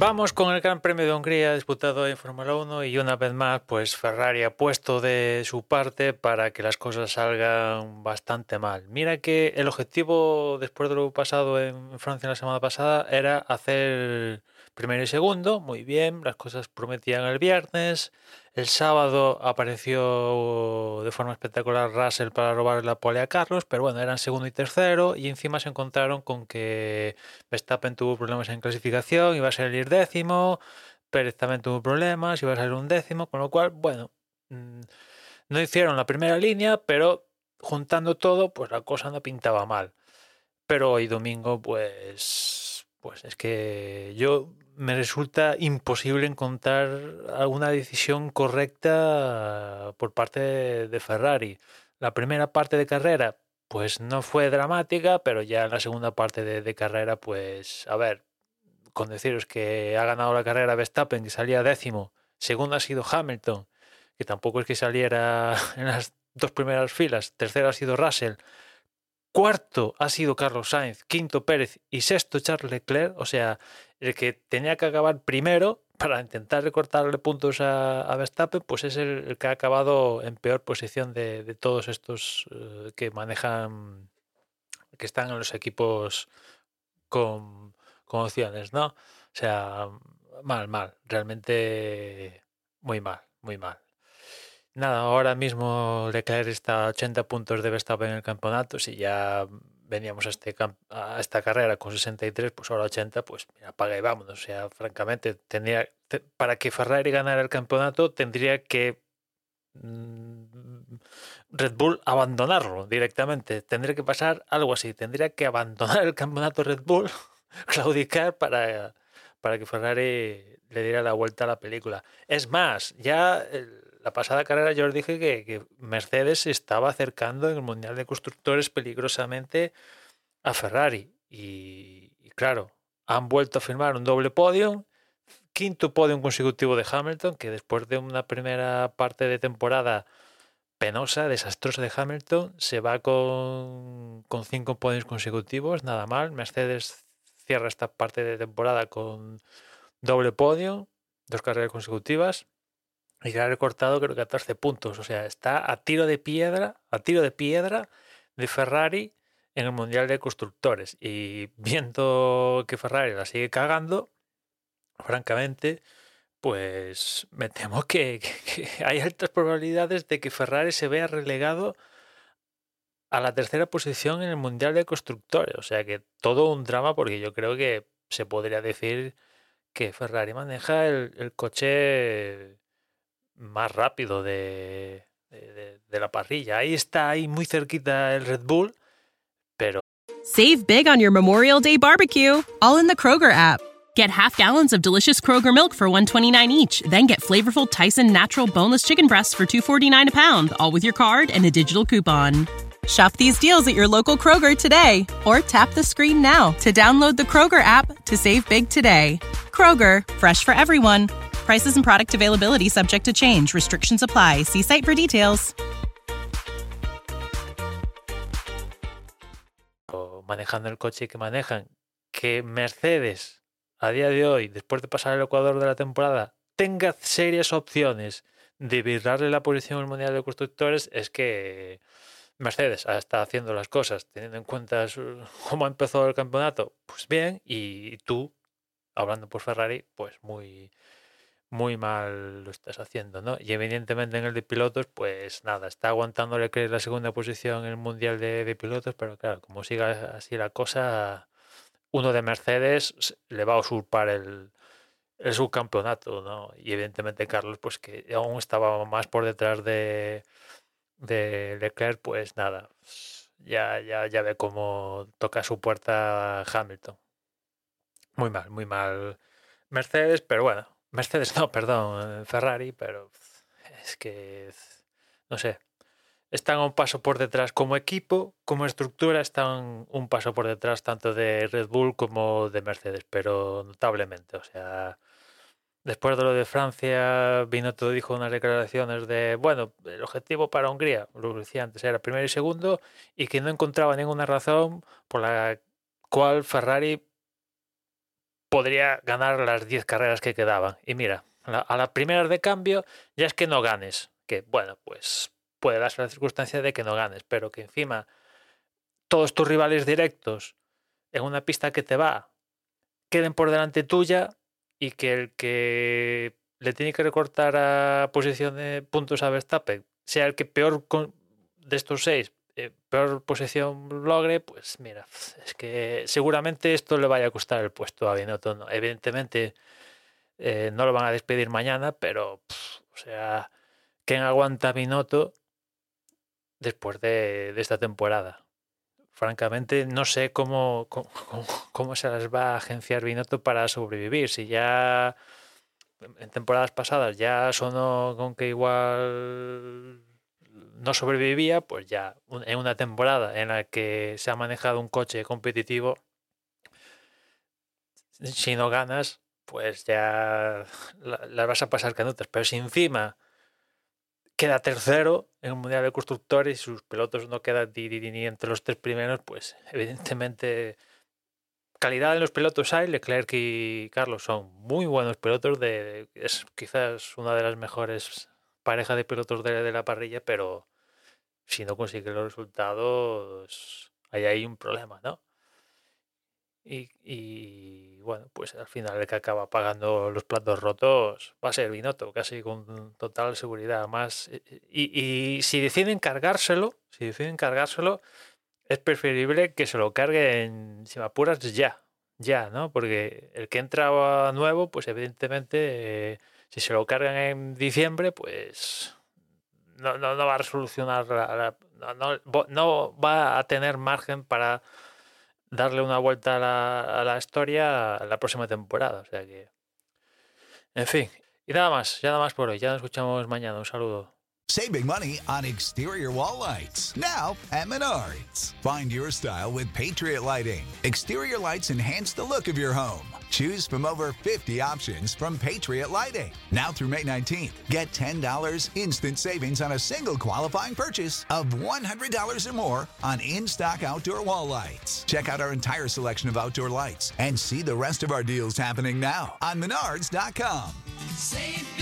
Vamos con el Gran Premio de Hungría disputado en Fórmula 1 y una vez más pues Ferrari ha puesto de su parte para que las cosas salgan bastante mal. Mira que el objetivo después de lo pasado en Francia la semana pasada era hacer primero y segundo, muy bien, las cosas prometían el viernes, el sábado apareció de forma espectacular Russell para robar la pole a Carlos, pero bueno, eran segundo y tercero y encima se encontraron con que Verstappen tuvo problemas en clasificación, iba a salir décimo, Pérez también tuvo problemas, iba a salir un décimo, con lo cual, bueno, mm, no hicieron la primera línea, pero juntando todo, pues la cosa no pintaba mal. Pero hoy domingo, pues, pues es que yo me resulta imposible encontrar alguna decisión correcta por parte de Ferrari. La primera parte de carrera, pues no fue dramática, pero ya en la segunda parte de, carrera, pues a ver, con deciros que ha ganado la carrera Verstappen, que salía décimo, segundo ha sido Hamilton, que tampoco es que saliera en las dos primeras filas, tercero ha sido Russell, cuarto ha sido Carlos Sainz, quinto Pérez y sexto Charles Leclerc, o sea, el que tenía que acabar primero para intentar recortarle puntos a, Verstappen, pues es el, que ha acabado en peor posición de, todos estos eh, que manejan, que están en los equipos con, con opciones, ¿no? O sea, mal, mal, realmente muy mal, muy mal. Nada, ahora mismo Leclerc está a 80 puntos de Verstappen en el campeonato, si ya veníamos a, este a esta carrera con 63, pues ahora 80, pues apaga y vámonos. O sea, francamente, tendría, para que Ferrari ganara el campeonato, tendría que mm, Red Bull abandonarlo directamente. Tendría que pasar algo así. Tendría que abandonar el campeonato Red Bull, claudicar para, para que Ferrari le diera la vuelta a la película. Es más, ya la pasada carrera yo os dije que, Mercedes se estaba acercando en el Mundial de Constructores peligrosamente a Ferrari. Y, claro, han vuelto a firmar un doble podio, quinto podio consecutivo de Hamilton, que después de una primera parte de temporada penosa, desastrosa de Hamilton, se va con, con cinco podios consecutivos, nada mal. Mercedes cierra esta parte de temporada con doble podio, dos carreras consecutivas y ha recortado creo que 14 puntos. O sea, está a tiro de piedra, a tiro de piedra de Ferrari en el Mundial de Constructores. Y viendo que Ferrari la sigue cagando, francamente, pues me temo que, hay altas probabilidades de que Ferrari se vea relegado a la tercera posición en el Mundial de Constructores. O sea que todo un drama porque yo creo que se podría decir que Ferrari maneja el coche más rápido de, de, de, la parrilla. Ahí está, ahí muy cerquita el Red Bull, pero... Save big on your Memorial Day barbecue, all in the Kroger app. Get half gallons of delicious Kroger milk for 129 each, then get flavorful Tyson natural boneless chicken breasts for 249 a pound, all with your card and a digital coupon. Shop these deals at your local Kroger today or tap the screen now to download the Kroger app to save big today. Kroger, fresh for everyone. Prices and product availability subject to change. Restrictions apply. See site for details. Manejando el coche que manejan, que Mercedes a día de hoy, después de pasar el Ecuador de la temporada, tenga serias opciones de virarle la posición al Mundial de Constructores, es que Mercedes está haciendo las cosas teniendo en cuenta cómo ha empezado el campeonato, pues bien, y tú, hablando por Ferrari, pues muy, muy mal lo estás haciendo, ¿no? Y evidentemente en el de pilotos, pues nada, está aguantándole que la segunda posición en el Mundial de, pilotos, pero claro, como siga así la cosa, uno de Mercedes le va a usurpar el, el subcampeonato, ¿no? Y evidentemente Carlos, pues que aún estaba más por detrás de, de Leclerc, pues nada, ya, ya, ya ve cómo toca su puerta Hamilton. Muy mal, muy mal Mercedes, pero bueno, Mercedes no, perdón, eh, Ferrari, pero es que, no sé, están un paso por detrás como equipo, como estructura, están un paso por detrás tanto de Red Bull como de Mercedes, pero notablemente, o sea, después de lo de Francia, vino todo dijo unas declaraciones de, bueno, el objetivo para Hungría, lo decía antes, era primero y segundo, y que no encontraba ninguna razón por la cual Ferrari podría ganar las 10 carreras que quedaban. Y mira, a las primeras de cambio ya es que no ganes. Que bueno, pues puede darse la circunstancia de que no ganes, pero que encima todos tus rivales directos en una pista que te va queden por delante tuya y que el que le tiene que recortar a posición de puntos a Verstappen sea el que peor de estos seis eh, peor posición logre, pues mira, es que seguramente esto le vaya a costar el puesto a Binotto. Evidentemente eh, no lo van a despedir mañana, pero o sea, ¿quién aguanta a Binotto después de, esta temporada? Francamente, no sé cómo, cómo, cómo, se las va a agenciar Binotto para sobrevivir. Si ya en temporadas pasadas ya sonó con que igual no sobrevivía, pues ya en una temporada en la que se ha manejado un coche competitivo, si no ganas, pues ya las vas a pasar canutas. Pero si encima queda tercero en un Mundial de Constructores y sus pilotos no quedan ni, entre los tres primeros, pues evidentemente calidad en los pilotos hay. Leclerc y Carlos son muy buenos pilotos. De, es quizás una de las mejores parejas de pilotos de la parrilla, pero si no consigue los resultados, ahí hay un problema, ¿no? Y, bueno, pues al final el que acaba pagando los platos rotos va a ser Binotto, casi con total seguridad. Más, eh, eh, y, si deciden cargárselo, si deciden cargárselo, es preferible que se lo carguen, si me apuras, ya, ya, ¿no? Porque el que entra nuevo, pues evidentemente, eh, si se lo cargan en diciembre, pues no, no, va a resolucionar, no, no, va a tener margen para darle una vuelta a la, a la historia la próxima temporada. O sea que, en fin, y nada más, ya nada más por hoy. Ya nos escuchamos mañana. Un saludo. Saving money on exterior wall lights. Now at Menards. Find your style with Patriot Lighting. Exterior lights enhance the look of your home. Choose from over 50 options from Patriot Lighting. Now through May 19th, get $10 instant savings on a single qualifying purchase of $100 or more on in stock outdoor wall lights. Check out our entire selection of outdoor lights and see the rest of our deals happening now on Menards.com. Save